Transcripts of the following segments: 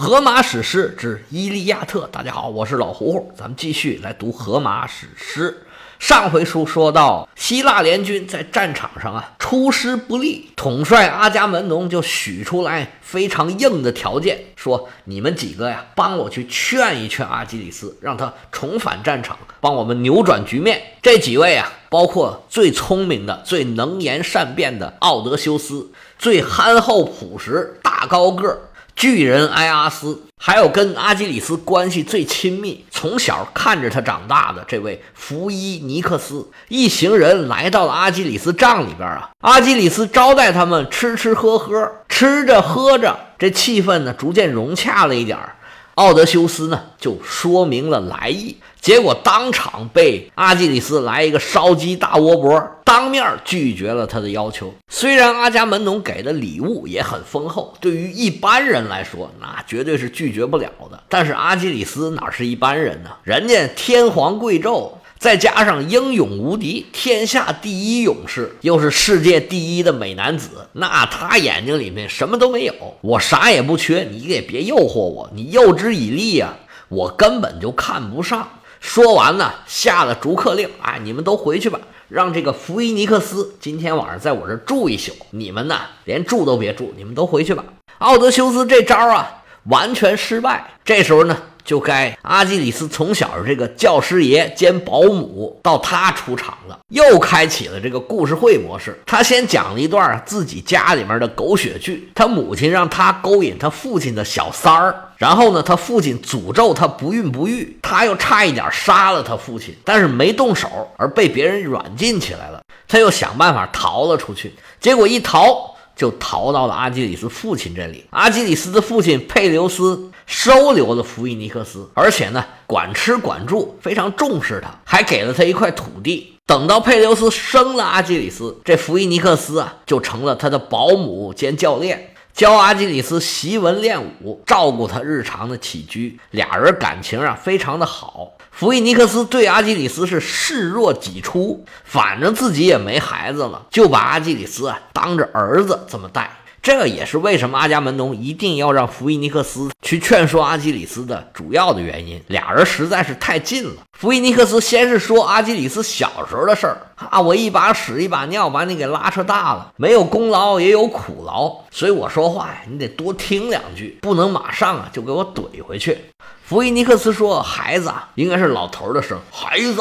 荷马史诗之《伊利亚特》，大家好，我是老胡胡，咱们继续来读荷马史诗。上回书说到，希腊联军在战场上啊出师不利，统帅阿伽门农就许出来非常硬的条件，说你们几个呀，帮我去劝一劝阿基里斯，让他重返战场，帮我们扭转局面。这几位啊，包括最聪明的、最能言善辩的奥德修斯，最憨厚朴实、大高个儿。巨人埃阿斯，还有跟阿基里斯关系最亲密、从小看着他长大的这位福伊尼克斯，一行人来到了阿基里斯帐里边啊。阿基里斯招待他们吃吃喝喝，吃着喝着，这气氛呢逐渐融洽了一点儿。奥德修斯呢就说明了来意。结果当场被阿基里斯来一个烧鸡大窝脖，当面拒绝了他的要求。虽然阿伽门农给的礼物也很丰厚，对于一般人来说，那绝对是拒绝不了的。但是阿基里斯哪是一般人呢？人家天皇贵胄，再加上英勇无敌，天下第一勇士，又是世界第一的美男子，那他眼睛里面什么都没有。我啥也不缺，你也别诱惑我，你诱之以利呀，我根本就看不上。说完呢，下了逐客令，啊，你们都回去吧，让这个弗伊尼克斯今天晚上在我这住一宿。你们呢，连住都别住，你们都回去吧。奥德修斯这招啊，完全失败。这时候呢。就该阿基里斯从小这个教师爷兼保姆到他出场了，又开启了这个故事会模式。他先讲了一段自己家里面的狗血剧，他母亲让他勾引他父亲的小三儿，然后呢，他父亲诅咒他不孕不育，他又差一点杀了他父亲，但是没动手，而被别人软禁起来了。他又想办法逃了出去，结果一逃。就逃到了阿基里斯父亲这里。阿基里斯的父亲佩留斯收留了弗伊尼克斯，而且呢，管吃管住，非常重视他，还给了他一块土地。等到佩留斯生了阿基里斯，这弗伊尼克斯啊，就成了他的保姆兼教练，教阿基里斯习文练武，照顾他日常的起居。俩人感情啊，非常的好。弗伊尼克斯对阿基里斯是视若己出，反正自己也没孩子了，就把阿基里斯啊当着儿子这么带。这也是为什么阿伽门农一定要让弗伊尼克斯去劝说阿基里斯的主要的原因。俩人实在是太近了。弗伊尼克斯先是说阿基里斯小时候的事儿啊，我一把屎一把尿把你给拉扯大了，没有功劳也有苦劳，所以我说话呀，你得多听两句，不能马上啊就给我怼回去。弗伊尼克斯说：“孩子，应该是老头的声。孩子，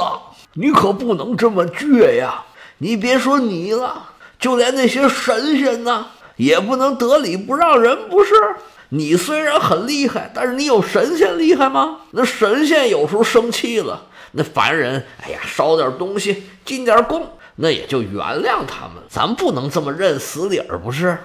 你可不能这么倔呀！你别说你了，就连那些神仙呢，也不能得理不让人，不是？你虽然很厉害，但是你有神仙厉害吗？那神仙有时候生气了，那凡人，哎呀，烧点东西，进点贡，那也就原谅他们。咱不能这么认死理儿，不是？”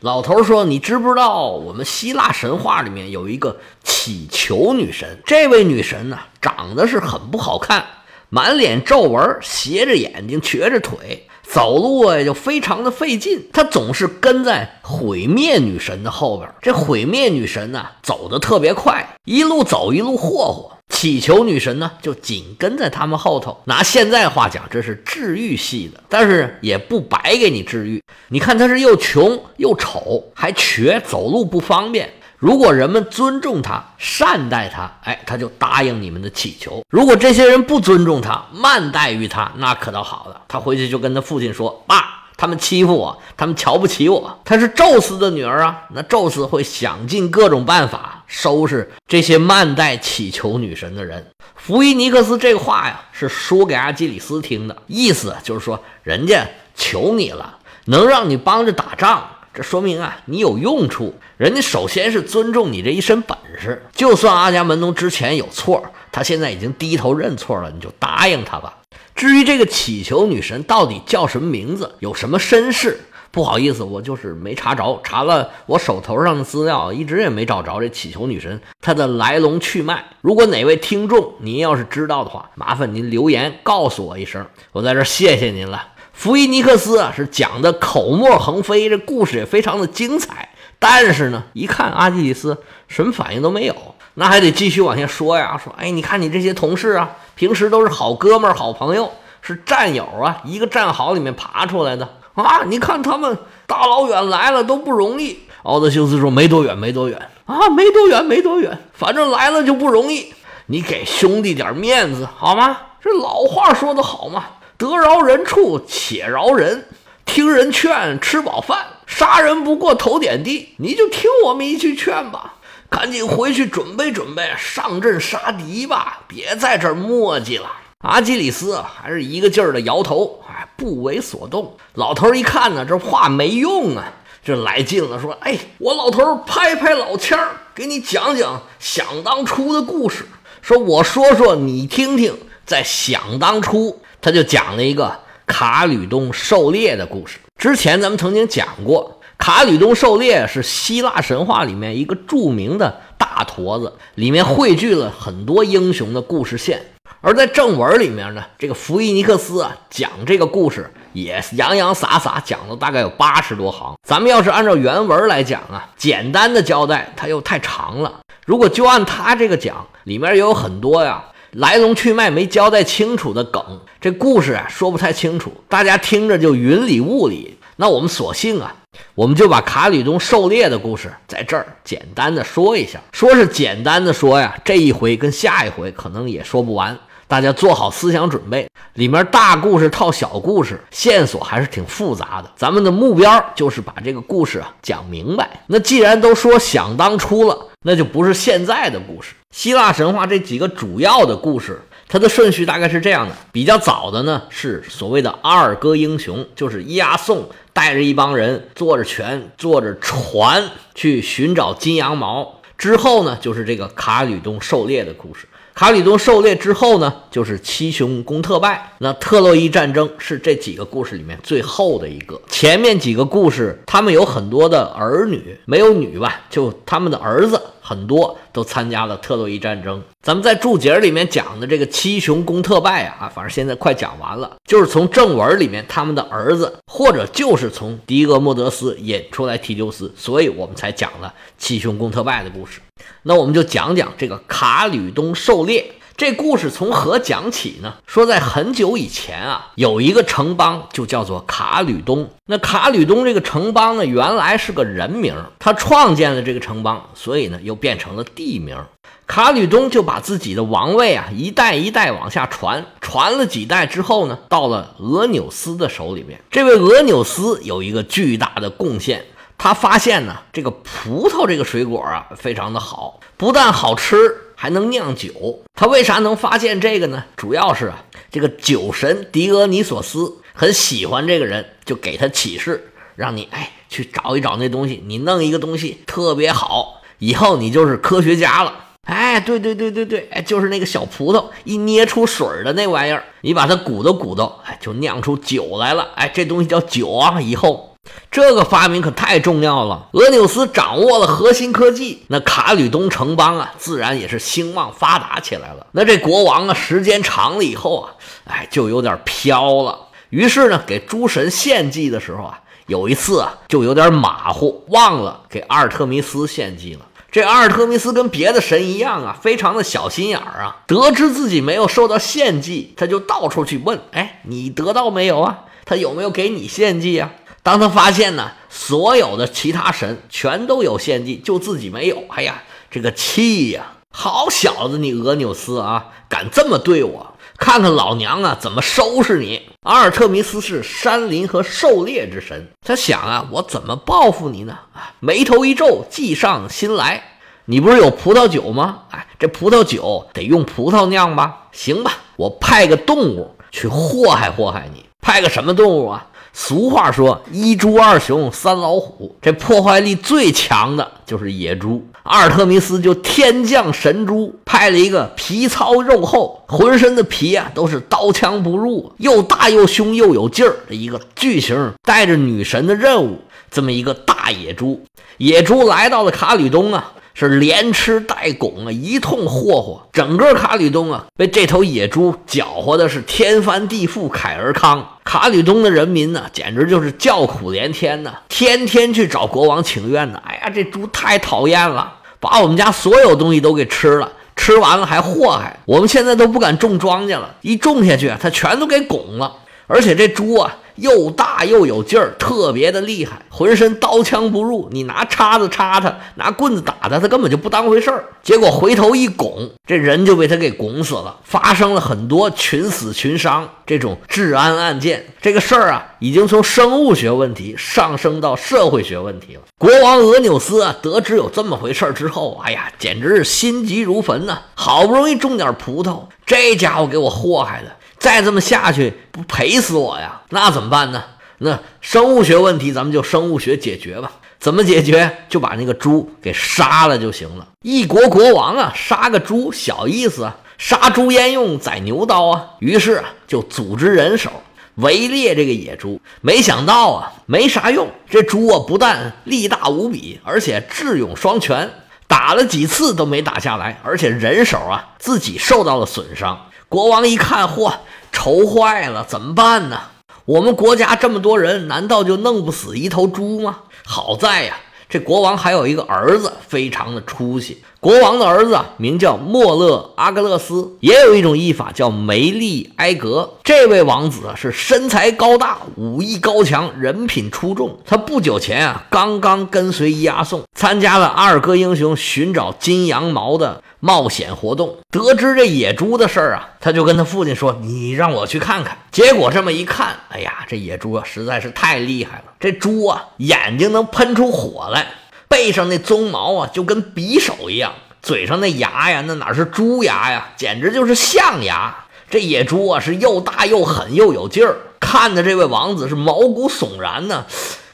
老头说：“你知不知道，我们希腊神话里面有一个乞求女神？这位女神呢，长得是很不好看，满脸皱纹，斜着眼睛，瘸着腿，走路啊就非常的费劲。他总是跟在毁灭女神的后边。这毁灭女神呢，走得特别快，一路走一路霍霍。”祈求女神呢，就紧跟在他们后头。拿现在话讲，这是治愈系的，但是也不白给你治愈。你看他是又穷又丑，还瘸，走路不方便。如果人们尊重他、善待他，哎，他就答应你们的祈求。如果这些人不尊重他、慢待于他，那可倒好了，他回去就跟他父亲说：“爸。”他们欺负我，他们瞧不起我。她是宙斯的女儿啊，那宙斯会想尽各种办法收拾这些慢待祈求女神的人。弗伊尼克斯这话呀，是说给阿基里斯听的，意思就是说，人家求你了，能让你帮着打仗，这说明啊，你有用处。人家首先是尊重你这一身本事，就算阿伽门农之前有错，他现在已经低头认错了，你就答应他吧。至于这个乞求女神到底叫什么名字，有什么身世，不好意思，我就是没查着。查了我手头上的资料，一直也没找着这乞求女神她的来龙去脉。如果哪位听众您要是知道的话，麻烦您留言告诉我一声，我在这谢谢您了。弗伊尼克斯啊，是讲的口沫横飞，这故事也非常的精彩。但是呢，一看阿基里斯什么反应都没有，那还得继续往下说呀。说，哎，你看你这些同事啊。平时都是好哥们儿、好朋友，是战友啊，一个战壕里面爬出来的啊！你看他们大老远来了都不容易奥德修斯说：“没多远，没多远啊，没多远，没多远，反正来了就不容易。你给兄弟点面子好吗？这老话说得好嘛，得饶人处且饶人，听人劝，吃饱饭。杀人不过头点地，你就听我们一句劝吧，赶紧回去准备准备，上阵杀敌吧，别在这儿磨叽了。”阿基里斯还是一个劲儿的摇头，哎，不为所动。老头一看呢，这话没用啊，这来劲了，说：“哎，我老头拍拍老签儿，给你讲讲想当初的故事。说我说说你听听，在想当初，他就讲了一个卡吕冬狩猎的故事。之前咱们曾经讲过，卡吕冬狩猎是希腊神话里面一个著名的大坨子，里面汇聚了很多英雄的故事线。”而在正文里面呢，这个弗伊尼克斯啊讲这个故事也洋洋洒洒讲了大概有八十多行。咱们要是按照原文来讲啊，简单的交代它又太长了。如果就按他这个讲，里面也有很多呀来龙去脉没交代清楚的梗，这故事啊说不太清楚，大家听着就云里雾里。那我们索性啊。我们就把卡吕冬狩猎的故事在这儿简单的说一下，说是简单的说呀，这一回跟下一回可能也说不完，大家做好思想准备。里面大故事套小故事，线索还是挺复杂的。咱们的目标就是把这个故事啊讲明白。那既然都说想当初了，那就不是现在的故事。希腊神话这几个主要的故事。它的顺序大概是这样的：比较早的呢是所谓的阿尔戈英雄，就是伊阿宋带着一帮人坐着船，坐着船去寻找金羊毛。之后呢就是这个卡吕冬狩猎的故事。卡里东狩猎之后呢，就是七雄攻特拜。那特洛伊战争是这几个故事里面最后的一个。前面几个故事，他们有很多的儿女，没有女吧，就他们的儿子很多都参加了特洛伊战争。咱们在注解里面讲的这个七雄攻特拜啊，反正现在快讲完了，就是从正文里面他们的儿子，或者就是从狄俄莫德斯引出来提丢斯，所以我们才讲了七雄攻特拜的故事。那我们就讲讲这个卡吕冬狩猎这故事从何讲起呢？说在很久以前啊，有一个城邦就叫做卡吕冬。那卡吕冬这个城邦呢，原来是个人名，他创建了这个城邦，所以呢又变成了地名。卡吕冬就把自己的王位啊一代一代往下传，传了几代之后呢，到了俄纽斯的手里面。这位俄纽斯有一个巨大的贡献。他发现呢，这个葡萄这个水果啊，非常的好，不但好吃，还能酿酒。他为啥能发现这个呢？主要是啊，这个酒神狄俄尼索斯很喜欢这个人，就给他启示，让你哎去找一找那东西，你弄一个东西特别好，以后你就是科学家了。哎，对对对对对，哎，就是那个小葡萄一捏出水的那玩意儿，你把它鼓捣鼓捣，哎，就酿出酒来了。哎，这东西叫酒啊，以后。这个发明可太重要了，俄纽斯掌握了核心科技，那卡吕冬城邦啊，自然也是兴旺发达起来了。那这国王啊，时间长了以后啊，哎，就有点飘了。于是呢，给诸神献祭的时候啊，有一次啊，就有点马虎，忘了给阿尔特弥斯献祭了。这阿尔特弥斯跟别的神一样啊，非常的小心眼儿啊。得知自己没有受到献祭，他就到处去问：“哎，你得到没有啊？他有没有给你献祭啊？”当他发现呢，所有的其他神全都有献祭，就自己没有，哎呀，这个气呀！好小子，你俄纽斯啊，敢这么对我？看看老娘啊，怎么收拾你！阿尔特弥斯是山林和狩猎之神，他想啊，我怎么报复你呢？啊，眉头一皱，计上心来。你不是有葡萄酒吗？哎，这葡萄酒得用葡萄酿吧？行吧，我派个动物去祸害祸害你。派个什么动物啊？俗话说一猪二熊三老虎，这破坏力最强的就是野猪。阿尔特弥斯就天降神猪，派了一个皮糙肉厚、浑身的皮啊都是刀枪不入、又大又凶又有劲儿的一个巨型带着女神的任务，这么一个大野猪。野猪来到了卡吕冬啊。是连吃带拱啊，一通霍霍，整个卡吕东啊，被这头野猪搅和的是天翻地覆，凯尔康。卡吕东的人民呢，简直就是叫苦连天呐，天天去找国王请愿呢。哎呀，这猪太讨厌了，把我们家所有东西都给吃了，吃完了还祸害我们，现在都不敢种庄稼了，一种下去啊，它全都给拱了。而且这猪啊，又大又有劲儿，特别的厉害，浑身刀枪不入。你拿叉子插他，拿棍子打他，他根本就不当回事儿。结果回头一拱，这人就被他给拱死了。发生了很多群死群伤这种治安案件。这个事儿啊，已经从生物学问题上升到社会学问题了。国王俄纽斯啊，得知有这么回事之后，哎呀，简直是心急如焚呐！好不容易种点葡萄，这家伙给我祸害的。再这么下去，不赔死我呀？那怎么办呢？那生物学问题，咱们就生物学解决吧。怎么解决？就把那个猪给杀了就行了。一国国王啊，杀个猪小意思啊，杀猪焉用宰牛刀啊？于是就组织人手围猎这个野猪。没想到啊，没啥用。这猪啊，不但力大无比，而且智勇双全，打了几次都没打下来，而且人手啊，自己受到了损伤。国王一看，嚯，愁坏了，怎么办呢？我们国家这么多人，难道就弄不死一头猪吗？好在呀，这国王还有一个儿子，非常的出息。国王的儿子名叫莫勒阿格勒斯，也有一种译法叫梅利埃格。这位王子是身材高大，武艺高强，人品出众。他不久前啊，刚刚跟随伊阿宋参加了阿尔戈英雄寻找金羊毛的冒险活动。得知这野猪的事儿啊，他就跟他父亲说：“你让我去看看。”结果这么一看，哎呀，这野猪啊实在是太厉害了。这猪啊，眼睛能喷出火来。背上那鬃毛啊，就跟匕首一样；嘴上那牙呀，那哪是猪牙呀，简直就是象牙。这野猪啊，是又大又狠又有劲儿，看的这位王子是毛骨悚然呢。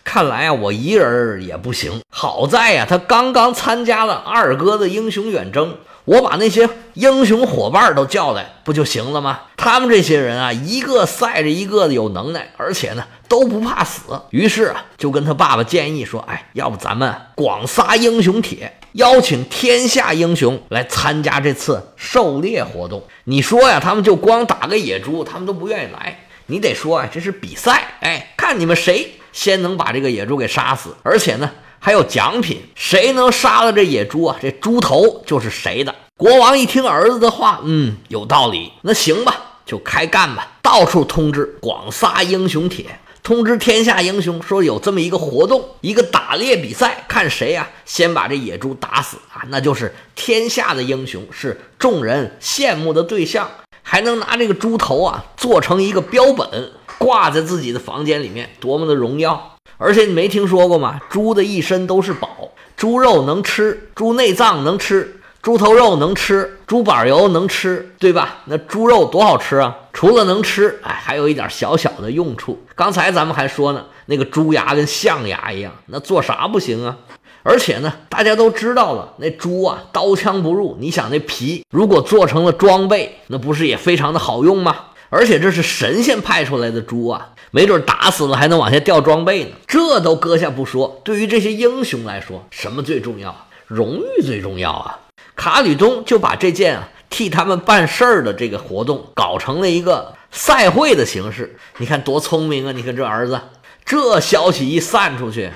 看来啊，我一人也不行。好在呀，他刚刚参加了二哥的英雄远征。我把那些英雄伙伴都叫来，不就行了吗？他们这些人啊，一个赛着一个的有能耐，而且呢都不怕死。于是啊，就跟他爸爸建议说：“哎，要不咱们广撒英雄帖，邀请天下英雄来参加这次狩猎活动。你说呀，他们就光打个野猪，他们都不愿意来。你得说啊，这是比赛，哎，看你们谁先能把这个野猪给杀死，而且呢。”还有奖品，谁能杀了这野猪啊？这猪头就是谁的。国王一听儿子的话，嗯，有道理。那行吧，就开干吧。到处通知，广撒英雄帖，通知天下英雄说有这么一个活动，一个打猎比赛，看谁呀先把这野猪打死啊，那就是天下的英雄，是众人羡慕的对象，还能拿这个猪头啊做成一个标本，挂在自己的房间里面，多么的荣耀！而且你没听说过吗？猪的一身都是宝，猪肉能吃，猪内脏能吃，猪头肉能吃，猪板油能吃，对吧？那猪肉多好吃啊！除了能吃，哎，还有一点小小的用处。刚才咱们还说呢，那个猪牙跟象牙一样，那做啥不行啊？而且呢，大家都知道了，那猪啊，刀枪不入。你想那皮如果做成了装备，那不是也非常的好用吗？而且这是神仙派出来的猪啊！没准打死了还能往下掉装备呢，这都搁下不说。对于这些英雄来说，什么最重要？荣誉最重要啊！卡吕东就把这件啊替他们办事儿的这个活动搞成了一个赛会的形式。你看多聪明啊！你看这儿子，这消息一散出去，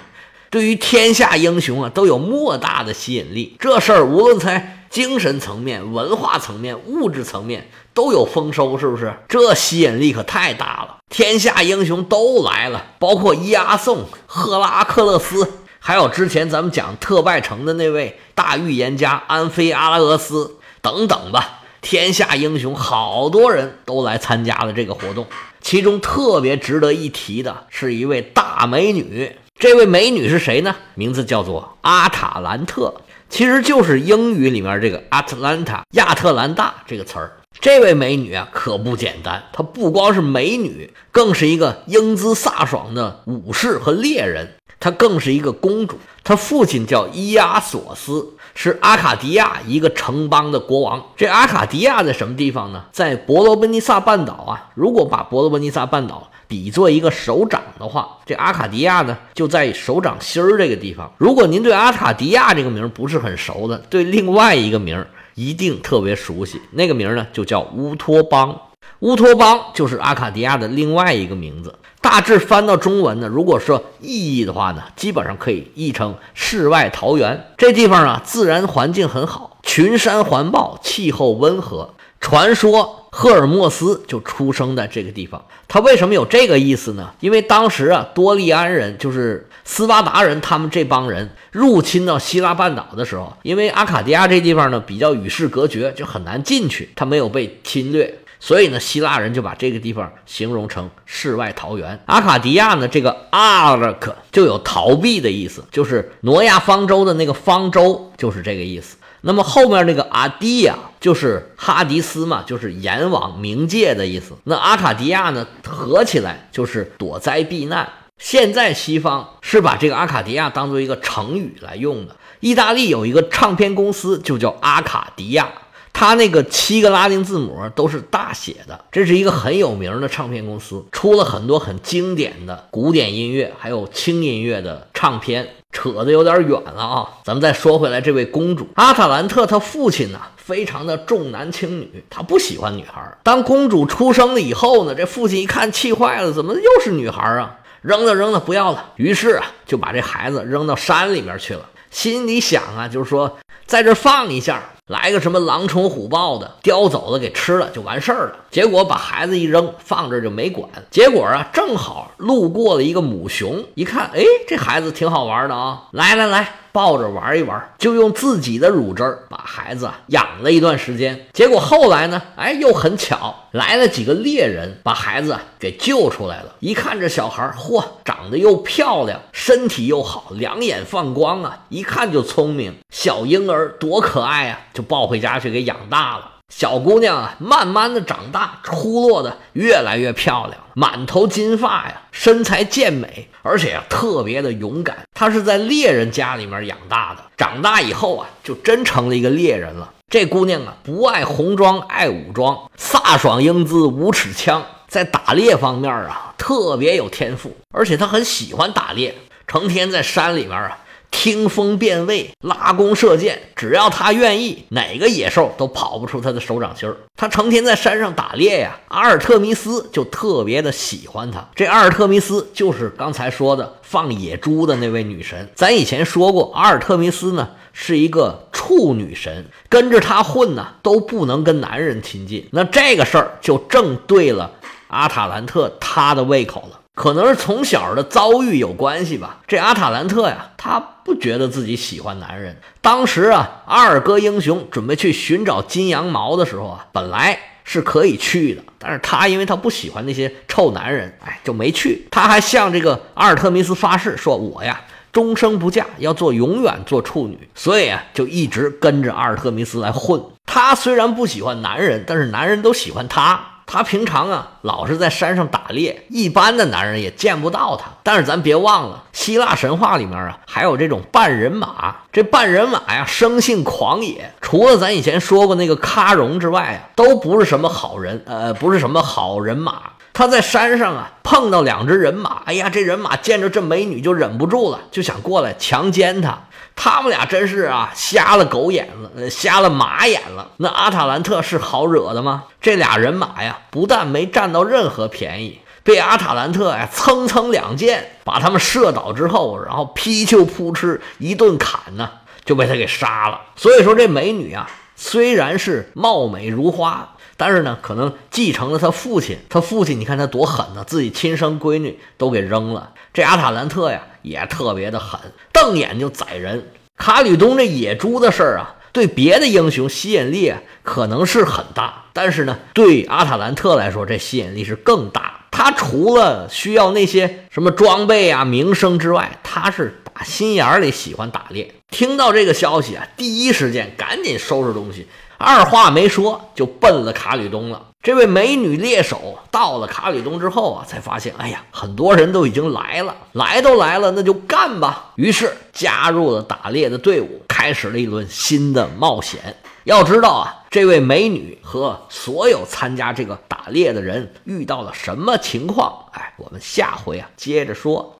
对于天下英雄啊都有莫大的吸引力。这事儿无论在精神层面、文化层面、物质层面。都有丰收，是不是？这吸引力可太大了，天下英雄都来了，包括伊阿宋、赫拉克勒斯，还有之前咱们讲特拜城的那位大预言家安菲阿拉俄斯等等吧。天下英雄好多人都来参加了这个活动，其中特别值得一提的是一位大美女。这位美女是谁呢？名字叫做阿塔兰特，其实就是英语里面这个 Atlanta 亚特兰大这个词儿。这位美女啊，可不简单。她不光是美女，更是一个英姿飒爽的武士和猎人。她更是一个公主。她父亲叫伊阿索斯，是阿卡迪亚一个城邦的国王。这阿卡迪亚在什么地方呢？在伯罗奔尼撒半岛啊。如果把伯罗奔尼撒半岛比作一个手掌的话，这阿卡迪亚呢就在手掌心儿这个地方。如果您对阿卡迪亚这个名不是很熟的，对另外一个名。一定特别熟悉那个名呢，就叫乌托邦。乌托邦就是阿卡迪亚的另外一个名字。大致翻到中文呢，如果说意义的话呢，基本上可以译成世外桃源。这地方啊，自然环境很好，群山环抱，气候温和。传说赫尔墨斯就出生在这个地方。他为什么有这个意思呢？因为当时啊，多利安人就是斯巴达人，他们这帮人入侵到希腊半岛的时候，因为阿卡迪亚这地方呢比较与世隔绝，就很难进去，他没有被侵略。所以呢，希腊人就把这个地方形容成世外桃源。阿卡迪亚呢，这个阿勒克就有逃避的意思，就是挪亚方舟的那个方舟，就是这个意思。那么后面那个阿迪亚就是哈迪斯嘛，就是阎王冥界的意思。那阿卡迪亚呢，合起来就是躲灾避难。现在西方是把这个阿卡迪亚当做一个成语来用的。意大利有一个唱片公司，就叫阿卡迪亚。他那个七个拉丁字母都是大写的，这是一个很有名的唱片公司，出了很多很经典的古典音乐，还有轻音乐的唱片。扯得有点远了啊，咱们再说回来，这位公主阿塔兰特，她父亲呢非常的重男轻女，他不喜欢女孩。当公主出生了以后呢，这父亲一看气坏了，怎么又是女孩啊？扔了扔了，不要了。于是啊，就把这孩子扔到山里面去了，心里想啊，就是说在这放一下。来个什么狼虫虎豹的，叼走了给吃了就完事儿了。结果把孩子一扔，放这就没管。结果啊，正好路过了一个母熊，一看，哎，这孩子挺好玩的啊，来来来。抱着玩一玩，就用自己的乳汁儿把孩子养了一段时间。结果后来呢，哎，又很巧来了几个猎人，把孩子给救出来了。一看这小孩，嚯，长得又漂亮，身体又好，两眼放光啊，一看就聪明。小婴儿多可爱啊，就抱回家去给养大了。小姑娘啊，慢慢的长大，出落的越来越漂亮，满头金发呀，身材健美，而且啊，特别的勇敢。她是在猎人家里面养大的，长大以后啊，就真成了一个猎人了。这姑娘啊，不爱红装，爱武装，飒爽英姿，五尺枪，在打猎方面啊，特别有天赋，而且她很喜欢打猎，成天在山里面啊。听风辨位，拉弓射箭，只要他愿意，哪个野兽都跑不出他的手掌心儿。他成天在山上打猎呀，阿尔特弥斯就特别的喜欢他。这阿尔特弥斯就是刚才说的放野猪的那位女神。咱以前说过，阿尔特弥斯呢是一个处女神，跟着他混呢都不能跟男人亲近。那这个事儿就正对了阿塔兰特他的胃口了。可能是从小的遭遇有关系吧。这阿塔兰特呀，他不觉得自己喜欢男人。当时啊，阿尔戈英雄准备去寻找金羊毛的时候啊，本来是可以去的，但是他因为他不喜欢那些臭男人，哎，就没去。他还向这个阿尔特弥斯发誓说：“我呀，终生不嫁，要做永远做处女。”所以啊，就一直跟着阿尔特弥斯来混。他虽然不喜欢男人，但是男人都喜欢他。他平常啊，老是在山上打猎，一般的男人也见不到他。但是咱别忘了，希腊神话里面啊，还有这种半人马。这半人马呀，生性狂野，除了咱以前说过那个喀戎之外啊，都不是什么好人，呃，不是什么好人马。他在山上啊，碰到两只人马，哎呀，这人马见着这美女就忍不住了，就想过来强奸她。他们俩真是啊，瞎了狗眼了，瞎了马眼了。那阿塔兰特是好惹的吗？这俩人马呀，不但没占到任何便宜，被阿塔兰特呀蹭蹭两箭把他们射倒之后，然后劈球扑哧一顿砍呢，就被他给杀了。所以说这美女啊，虽然是貌美如花，但是呢，可能继承了他父亲。他父亲你看他多狠呢，自己亲生闺女都给扔了。这阿塔兰特呀。也特别的狠，瞪眼就宰人。卡吕冬这野猪的事儿啊，对别的英雄吸引力可能是很大，但是呢，对阿塔兰特来说，这吸引力是更大。他除了需要那些什么装备啊、名声之外，他是打心眼里喜欢打猎。听到这个消息啊，第一时间赶紧收拾东西，二话没说就奔了卡吕东了。这位美女猎手到了卡里东之后啊，才发现，哎呀，很多人都已经来了，来都来了，那就干吧。于是加入了打猎的队伍，开始了一轮新的冒险。要知道啊，这位美女和所有参加这个打猎的人遇到了什么情况？哎，我们下回啊接着说。